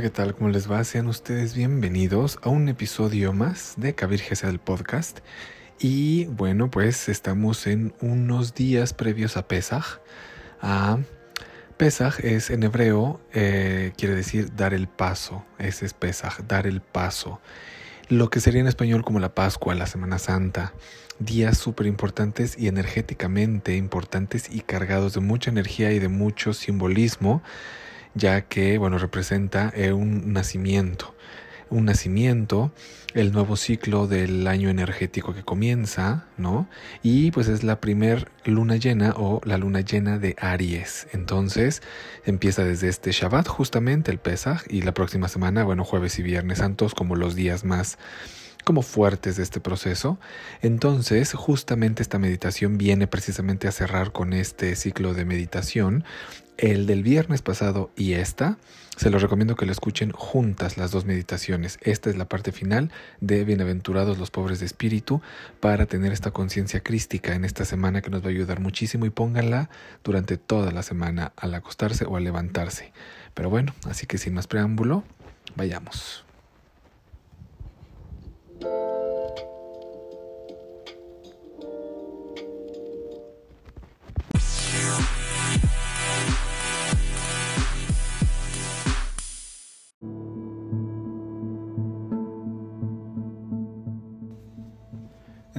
¿qué tal? ¿Cómo les va? Sean ustedes bienvenidos a un episodio más de Cabirgesa del podcast. Y bueno, pues estamos en unos días previos a Pesaj. Pesaj es en hebreo, eh, quiere decir dar el paso. Ese es Pesaj, dar el paso. Lo que sería en español como la Pascua, la Semana Santa. Días súper importantes y energéticamente importantes y cargados de mucha energía y de mucho simbolismo ya que, bueno, representa eh, un nacimiento, un nacimiento, el nuevo ciclo del año energético que comienza, ¿no? Y pues es la primer luna llena o la luna llena de Aries. Entonces empieza desde este Shabbat justamente el Pesaj y la próxima semana, bueno, jueves y viernes santos como los días más como fuertes de este proceso. Entonces, justamente esta meditación viene precisamente a cerrar con este ciclo de meditación el del viernes pasado y esta, se los recomiendo que lo escuchen juntas las dos meditaciones. Esta es la parte final de Bienaventurados los pobres de espíritu para tener esta conciencia crística en esta semana que nos va a ayudar muchísimo y pónganla durante toda la semana al acostarse o al levantarse. Pero bueno, así que sin más preámbulo, vayamos.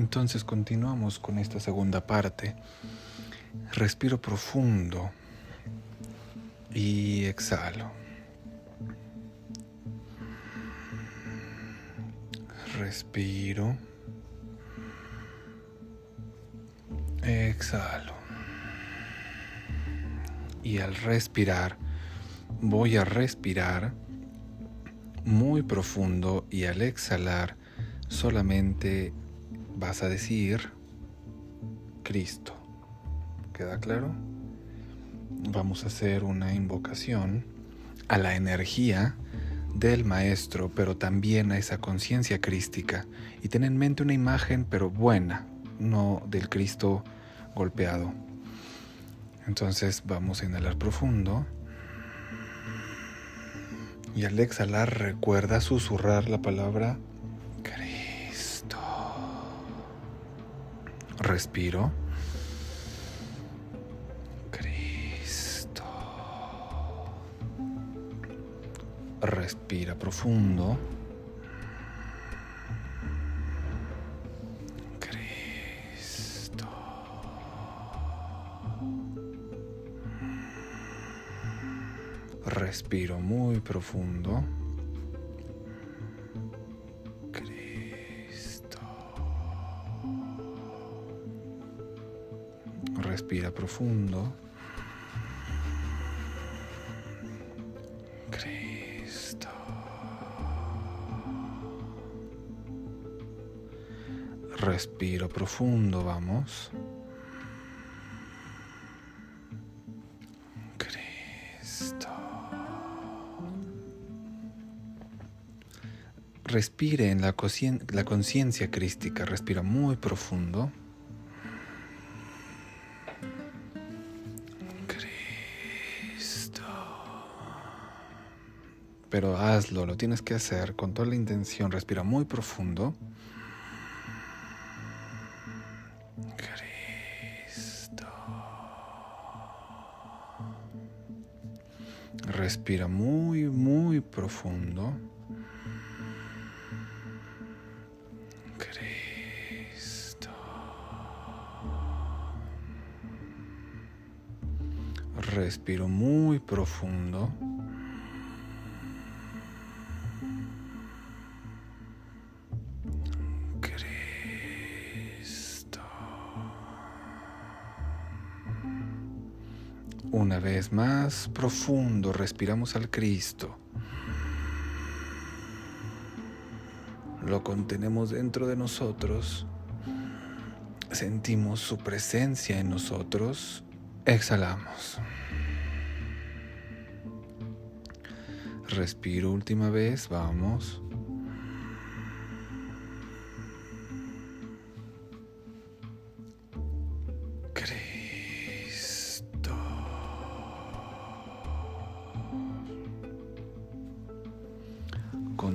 Entonces continuamos con esta segunda parte. Respiro profundo y exhalo. Respiro. Exhalo. Y al respirar, voy a respirar muy profundo y al exhalar solamente vas a decir Cristo. ¿Queda claro? Vamos a hacer una invocación a la energía del Maestro, pero también a esa conciencia crística. Y ten en mente una imagen, pero buena, no del Cristo golpeado. Entonces vamos a inhalar profundo. Y al exhalar recuerda susurrar la palabra Respiro. Cristo. Respira profundo. Respiro muy profundo. Respira profundo. Cristo. Respiro profundo, vamos. Respire en la conciencia crística, respira muy profundo. Pero hazlo, lo tienes que hacer con toda la intención. Respira muy profundo. Cristo. Respira muy, muy profundo. Cristo. Respiro muy profundo. Más, profundo, respiramos al Cristo. Lo contenemos dentro de nosotros. Sentimos su presencia en nosotros. Exhalamos. Respiro última vez, vamos.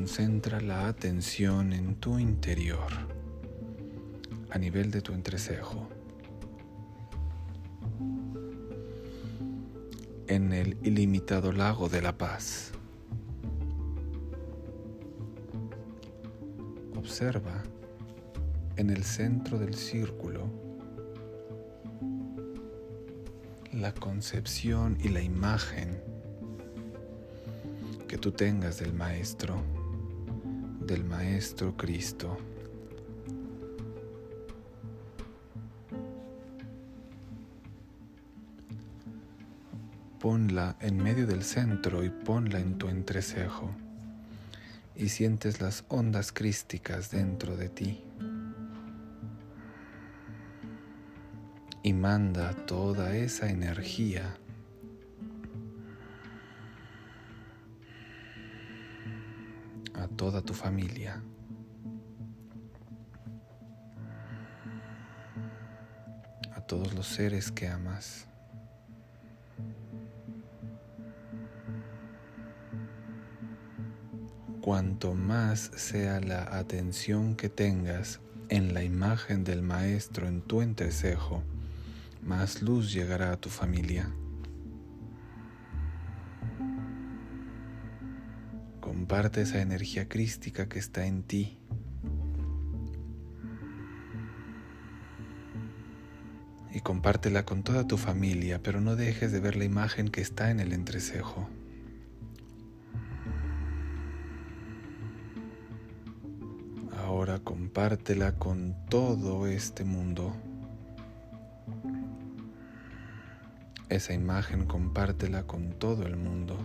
Concentra la atención en tu interior, a nivel de tu entrecejo, en el ilimitado lago de la paz. Observa en el centro del círculo la concepción y la imagen que tú tengas del Maestro, del Maestro Cristo. Ponla en medio del centro y ponla en tu entrecejo y sientes las ondas crísticas dentro de ti. Y manda toda esa energía toda tu familia. A todos los seres que amas. Cuanto más sea la atención que tengas en la imagen del Maestro en tu entrecejo, más luz llegará a tu familia. Comparte esa energía crística que está en ti. Y compártela con toda tu familia, pero no dejes de ver la imagen que está en el entrecejo. Ahora compártela con todo este mundo. Esa imagen compártela con todo el mundo.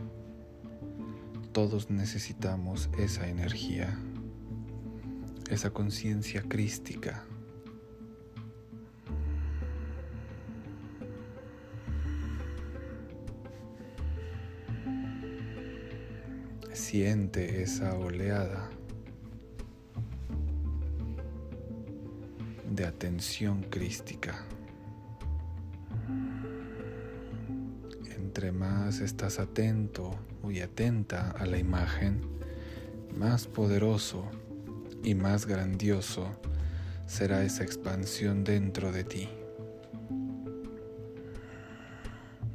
Todos necesitamos esa energía, esa conciencia crística. Siente esa oleada de atención crística. Entre más estás atento y atenta a la imagen, más poderoso y más grandioso será esa expansión dentro de ti.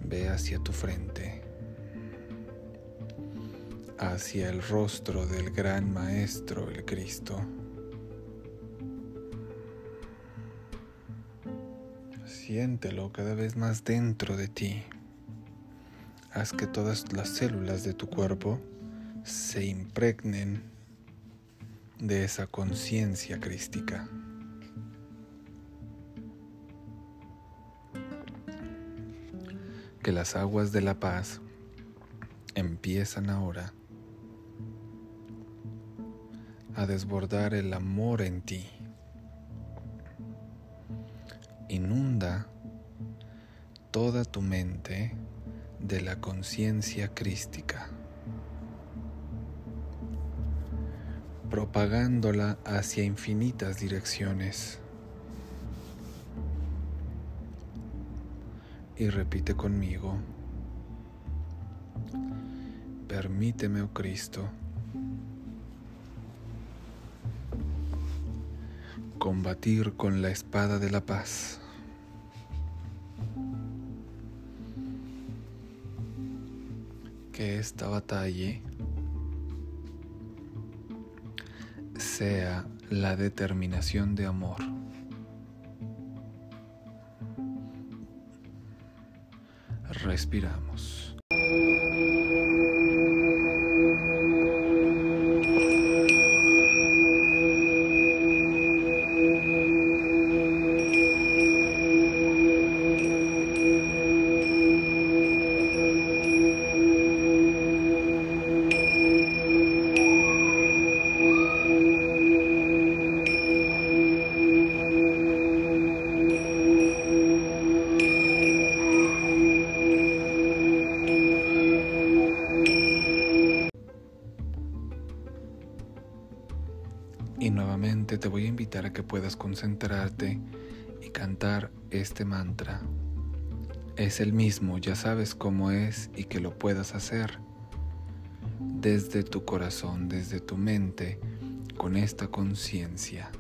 Ve hacia tu frente, hacia el rostro del gran Maestro, el Cristo. Siéntelo cada vez más dentro de ti haz que todas las células de tu cuerpo se impregnen de esa conciencia crística. Que las aguas de la paz empiezan ahora a desbordar el amor en ti. Inunda toda tu mente de la conciencia crística, propagándola hacia infinitas direcciones. Y repite conmigo, permíteme, oh Cristo, combatir con la espada de la paz que esta batalla sea la determinación de amor. Respiramos. Invitar a que puedas concentrarte y cantar este mantra. Es el mismo, ya sabes cómo es y que lo puedas hacer. desde tu corazón, desde tu mente, con esta conciencia.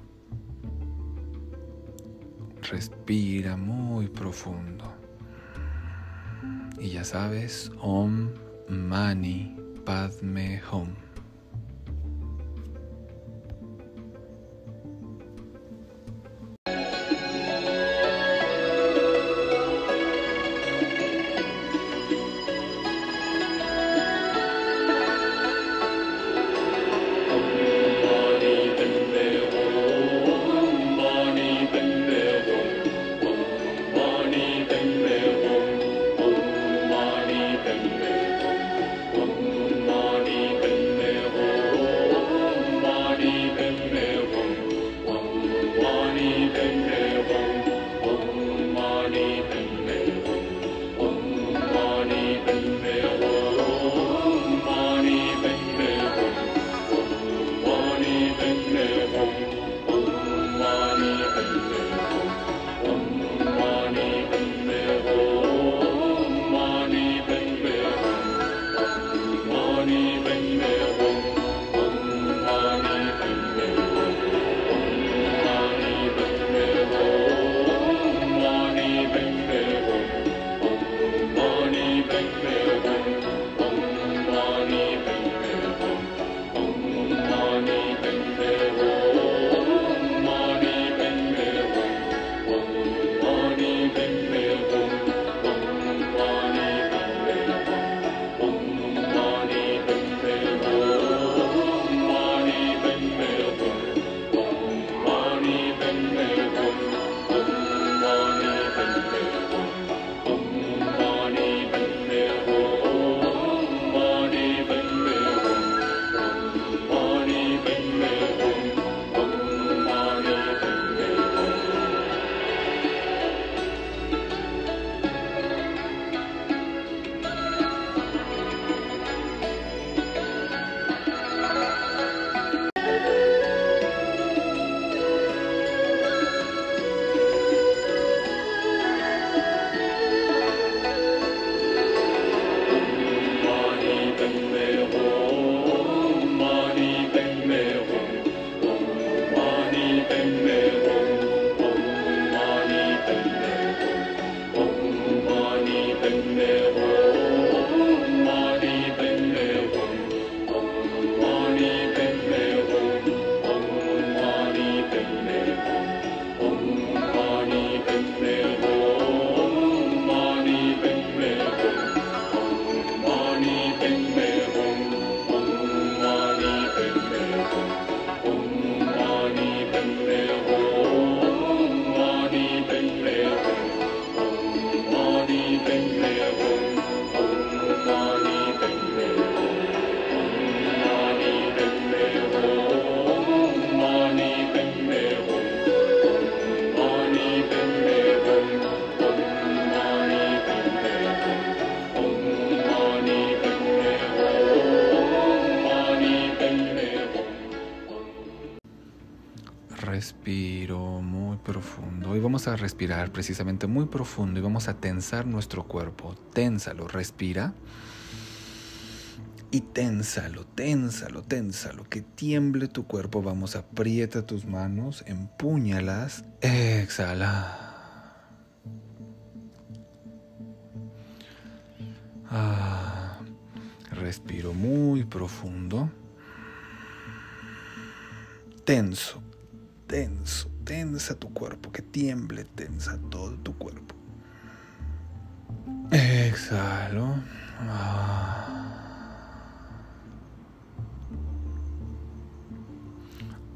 Respira muy profundo. Y ya sabes, Om Mani Padme Hum. Respirar precisamente muy profundo y vamos a tensar nuestro cuerpo. Ténsalo, respira. Y ténsalo, ténsalo, ténsalo, que tiemble tu cuerpo. Vamos, aprieta tus manos, empúñalas, exhala. Ah, respiro muy profundo. Tenso, tenso, tensa tu cuerpo, que tiemble, tensa todo tu cuerpo. Exhalo.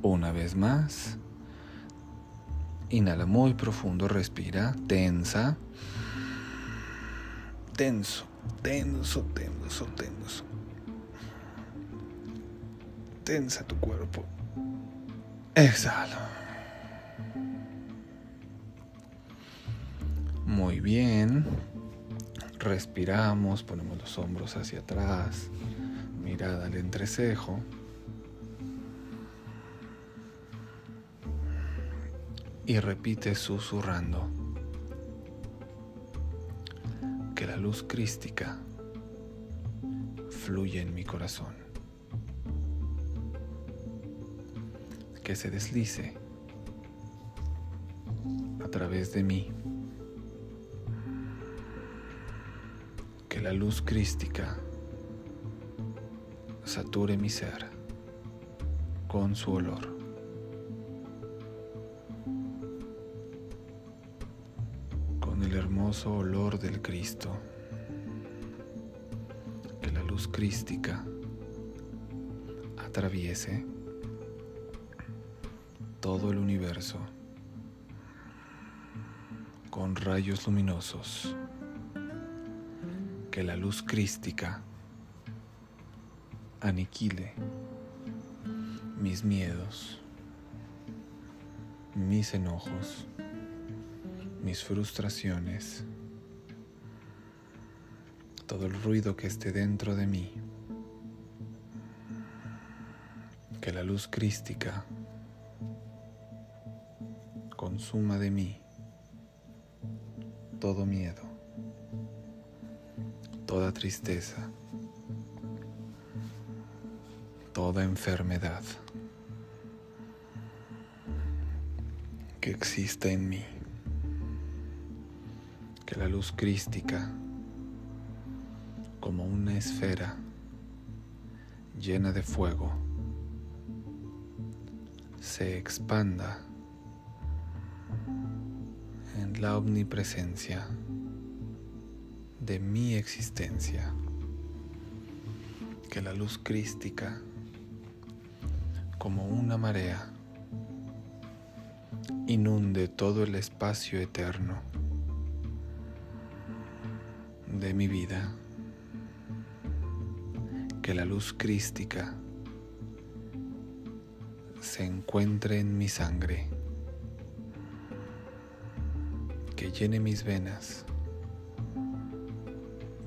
Una vez más. Inhala muy profundo, respira, tensa. Tenso, tenso, tenso, tenso. Tensa tu cuerpo. Exhalo. Muy bien. Respiramos, ponemos los hombros hacia atrás, mirada al entrecejo. Y repite susurrando que la luz crística fluye en mi corazón. Que se deslice a través de mí. Que la luz crística sature mi ser con su olor. Con el hermoso olor del Cristo. Que la luz crística atraviese todo el universo con rayos luminosos, que la luz crística aniquile mis miedos, mis enojos, mis frustraciones, todo el ruido que esté dentro de mí que la luz crística consuma de mí todo miedo, toda tristeza, toda enfermedad que exista en mí. Que la luz crística, como una esfera llena de fuego, se expanda la omnipresencia de mi existencia. Que la luz crística, como una marea, inunde todo el espacio eterno de mi vida. Que la luz crística se encuentre en mi sangre, llene mis venas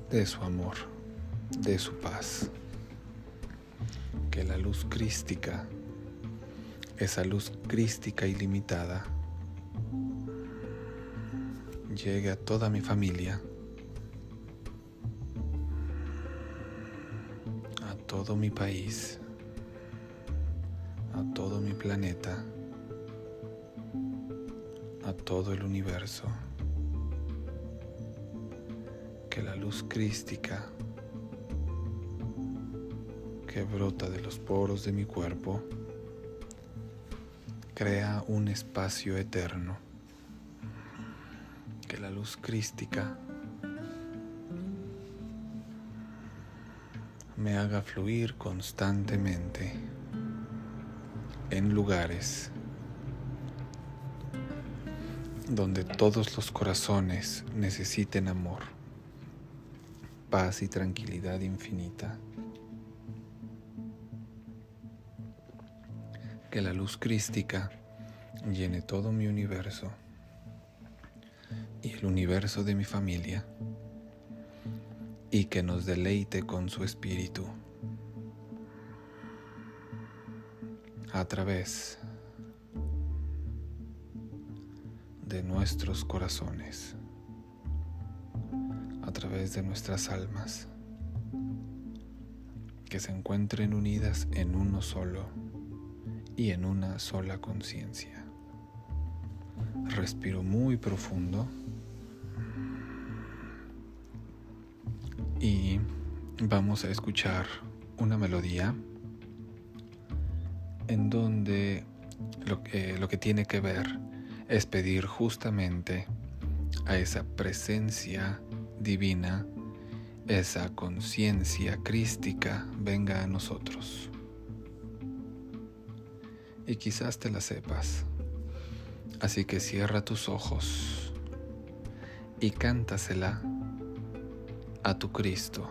de su amor, de su paz, que la luz crística, esa luz crística ilimitada, llegue a toda mi familia, a todo mi país, a todo mi planeta, a todo el universo. Que la luz crística que brota de los poros de mi cuerpo crea un espacio eterno. Que la luz crística me haga fluir constantemente en lugares donde todos los corazones necesiten amor, paz y tranquilidad infinita. Que la luz crística llene todo mi universo y el universo de mi familia y que nos deleite con su espíritu. a través de nuestros corazones, de nuestras almas, que se encuentren unidas en uno solo y en una sola conciencia. Respiro muy profundo y vamos a escuchar una melodía en donde lo que, lo que tiene que ver es pedir justamente a esa presencia divina, esa conciencia crística venga a nosotros. Y quizás te la sepas. Así que cierra tus ojos y cántasela a tu Cristo.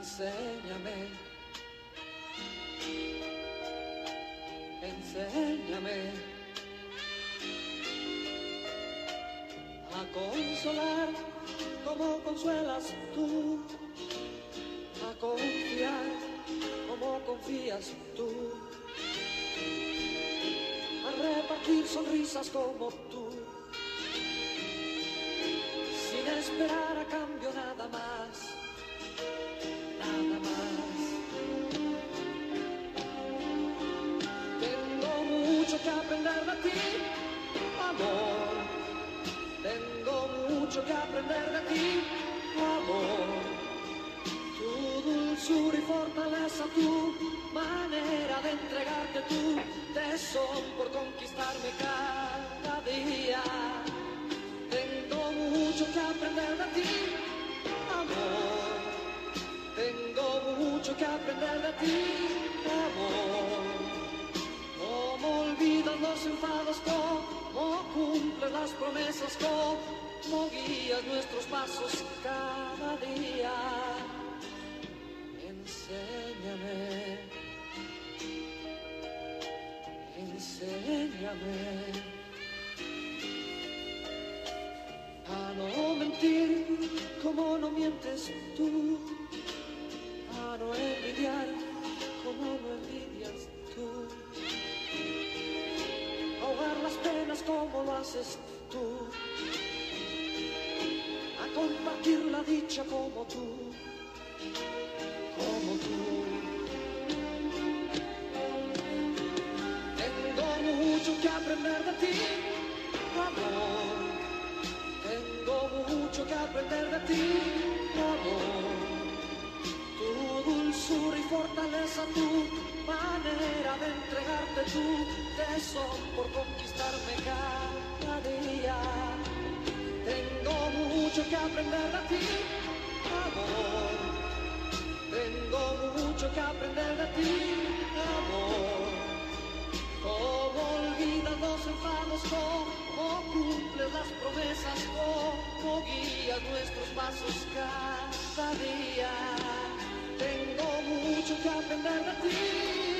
Enséñame, enséñame. A consolar como consuelas tú, a confiar como confías tú, a repartir sonrisas como tú, sin esperar a cambio amor. Tengo mucho que aprender de ti, amor. Tu dulzura y fortaleza, tu manera de entregarte tu tesón por conquistarme cada día. Tengo mucho que aprender de ti, amor. Tengo mucho que aprender de ti, amor. Cómo olvidas los enfados, cómo cumples las promesas, cómo guías nuestros pasos cada día. Enséñame, enséñame a no mentir como no mientes tú a no envidiar como no envidias las penas como lo haces tú. A compartir la dicha como tú. Como tú. Tengo mucho que aprender de ti, amor. Tengo mucho que aprender de ti, amor de entregarte tu tesón por conquistarme cada día. Tengo mucho que aprender de ti, amor. Tengo mucho que aprender de ti, amor. Cómo olvidas los enfados, cómo cumples las promesas, cómo guías nuestros pasos cada día. Tengo mucho que aprender de ti.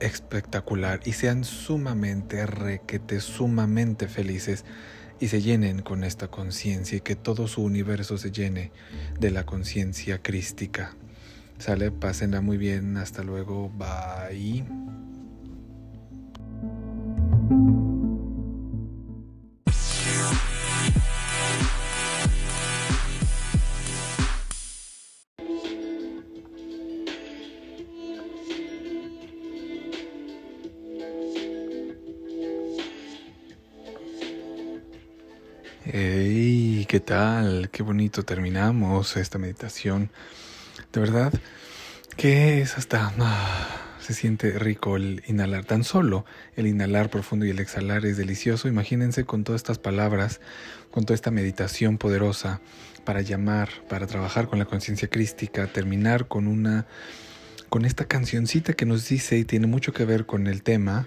espectacular y sean sumamente, requete, sumamente felices y se llenen con esta conciencia y que todo su universo se llene de la conciencia crística. Sale, pásenla muy bien, hasta luego, bye. Tal? Qué bonito terminamos esta meditación. De verdad que es hasta... ah, se siente rico el inhalar. Tan solo el inhalar profundo y el exhalar es delicioso. Imagínense con todas estas palabras, con toda esta meditación poderosa para llamar, para trabajar con la conciencia crística, terminar con una... con esta cancioncita que nos dice y tiene mucho que ver con el tema.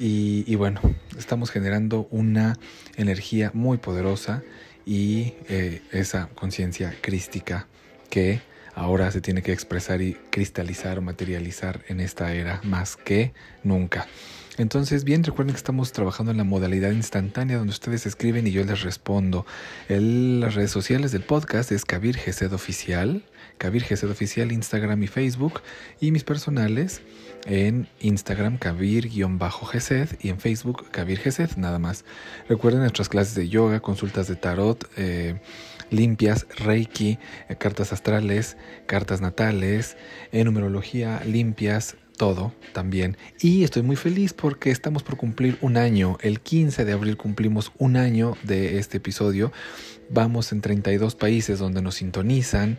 Y, y bueno, estamos generando una energía muy poderosa y eh, esa conciencia crística que ahora se tiene que expresar y cristalizar o materializar en esta era más que nunca. Entonces, bien, recuerden que estamos trabajando en la modalidad instantánea donde ustedes escriben y yo les respondo. El, las redes sociales del podcast es Kabir Gesed Oficial, Oficial, Instagram y Facebook. Y mis personales en Instagram Kabir-Gesed y en Facebook Kabir Gesed, nada más. Recuerden nuestras clases de yoga, consultas de tarot, eh, limpias, reiki, eh, cartas astrales, cartas natales, en numerología, limpias, todo también. Y estoy muy feliz porque estamos por cumplir un año. El 15 de abril cumplimos un año de este episodio. Vamos en 32 países donde nos sintonizan.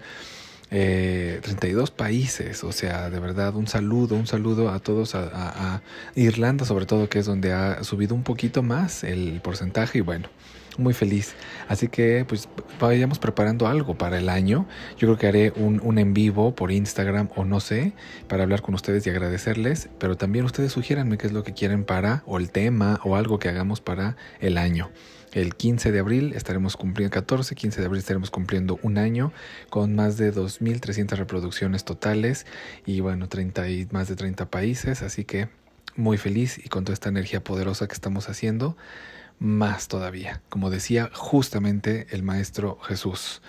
Eh, 32 países, o sea, de verdad, un saludo, un saludo a todos, a, Irlanda sobre todo, que es donde ha subido un poquito más el porcentaje y bueno, muy feliz. Así que pues vayamos preparando algo para el año. Yo creo que haré un, un, en vivo por Instagram o no sé, para hablar con ustedes y agradecerles, pero también ustedes sugiéranme qué es lo que quieren para, o el tema, o algo que hagamos para el año. El 15 de abril estaremos cumpliendo, 14, 15 de abril estaremos cumpliendo un año con más de 2.300 reproducciones totales y bueno, 30 y más de 30 países, así que muy feliz y con toda esta energía poderosa que estamos haciendo más todavía. Como decía justamente el Maestro Jesús,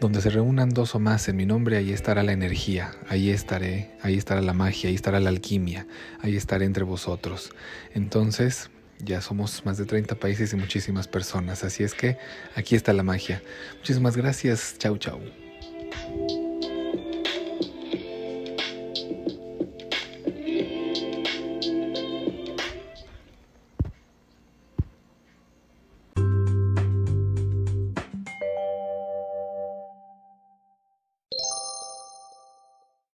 donde se reúnan dos o más en mi nombre, ahí estará la energía, ahí estaré, ahí estará la magia, ahí estará la alquimia, ahí estaré entre vosotros. Entonces, ya somos más de 30 países y muchísimas personas, así es que aquí está la magia. Muchísimas gracias, chau chau.